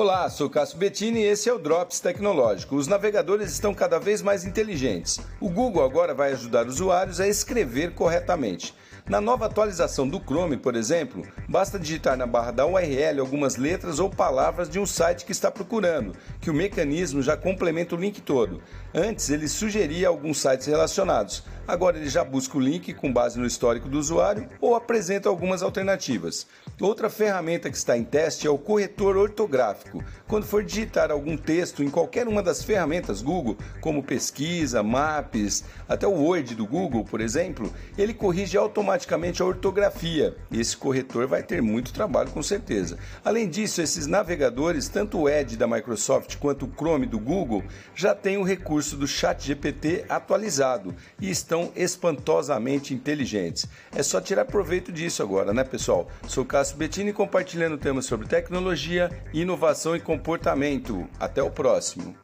Olá, sou Cássio Bettini e esse é o Drops Tecnológico. Os navegadores estão cada vez mais inteligentes. O Google agora vai ajudar usuários a escrever corretamente. Na nova atualização do Chrome, por exemplo, basta digitar na barra da URL algumas letras ou palavras de um site que está procurando, que o mecanismo já complementa o link todo. Antes ele sugeria alguns sites relacionados, agora ele já busca o link com base no histórico do usuário ou apresenta algumas alternativas. Outra ferramenta que está em teste é o corretor ortográfico. Quando for digitar algum texto em qualquer uma das ferramentas Google, como pesquisa, maps, até o Word do Google, por exemplo, ele corrige automaticamente a ortografia. Esse corretor vai ter muito trabalho com certeza. Além disso, esses navegadores, tanto o Edge da Microsoft quanto o Chrome do Google, já têm o recurso do Chat GPT atualizado e estão espantosamente inteligentes. É só tirar proveito disso agora, né, pessoal? Sou Cássio Bettini compartilhando temas sobre tecnologia, inovação e comportamento. Até o próximo.